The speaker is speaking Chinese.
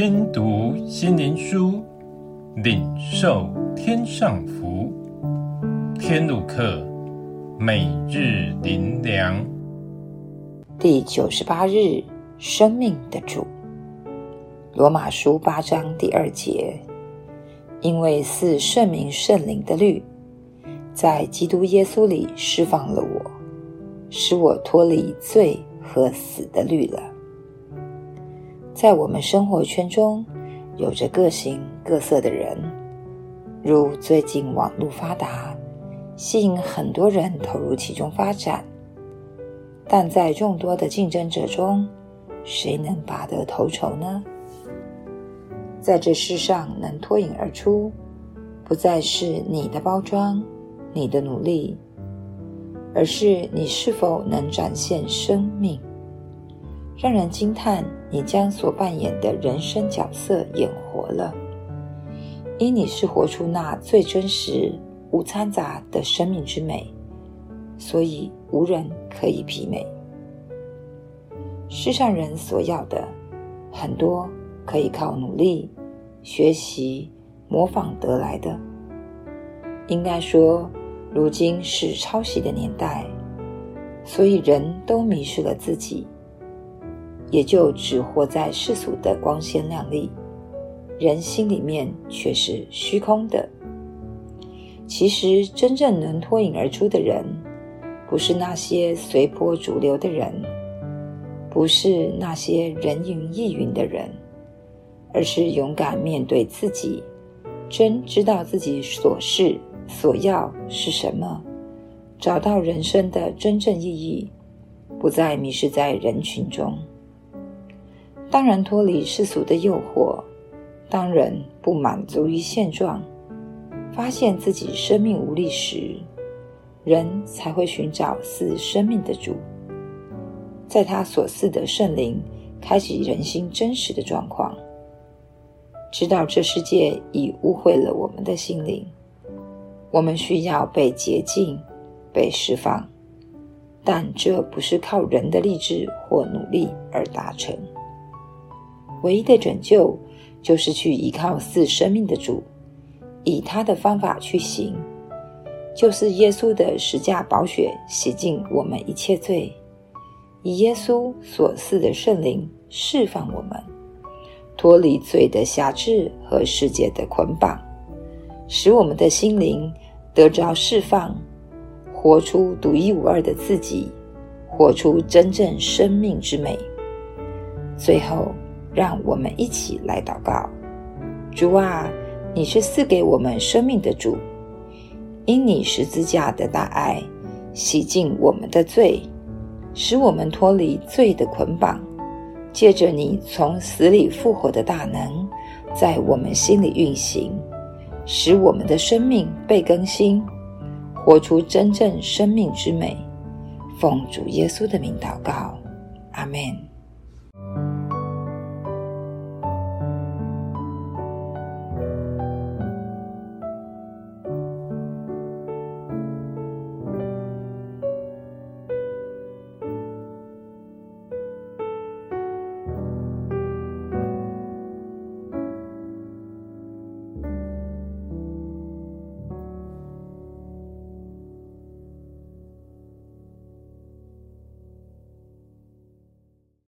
听读心灵书，领受天上福。天路客，每日灵粮，第九十八日，生命的主。罗马书八章第二节，因为似圣明圣灵的律，在基督耶稣里释放了我，使我脱离罪和死的律了。在我们生活圈中，有着各形各色的人，如最近网络发达，吸引很多人投入其中发展。但在众多的竞争者中，谁能拔得头筹呢？在这世上能脱颖而出，不再是你的包装、你的努力，而是你是否能展现生命。让人惊叹，你将所扮演的人生角色演活了，因你是活出那最真实、无掺杂的生命之美，所以无人可以媲美。世上人所要的很多，可以靠努力、学习、模仿得来的。应该说，如今是抄袭的年代，所以人都迷失了自己。也就只活在世俗的光鲜亮丽，人心里面却是虚空的。其实，真正能脱颖而出的人，不是那些随波逐流的人，不是那些人云亦云的人，而是勇敢面对自己，真知道自己所是所要是什么，找到人生的真正意义，不再迷失在人群中。当人脱离世俗的诱惑，当人不满足于现状，发现自己生命无力时，人才会寻找赐生命的主，在他所赐的圣灵开启人心真实的状况，知道这世界已污秽了我们的心灵，我们需要被洁净、被释放，但这不是靠人的励志或努力而达成。唯一的拯救，就是去依靠赐生命的主，以他的方法去行，就是耶稣的十架宝血洗净我们一切罪，以耶稣所赐的圣灵释放我们，脱离罪的辖制和世界的捆绑，使我们的心灵得着释放，活出独一无二的自己，活出真正生命之美。最后。让我们一起来祷告：主啊，你是赐给我们生命的主，因你十字架的大爱，洗净我们的罪，使我们脱离罪的捆绑。借着你从死里复活的大能，在我们心里运行，使我们的生命被更新，活出真正生命之美。奉主耶稣的名祷告，阿门。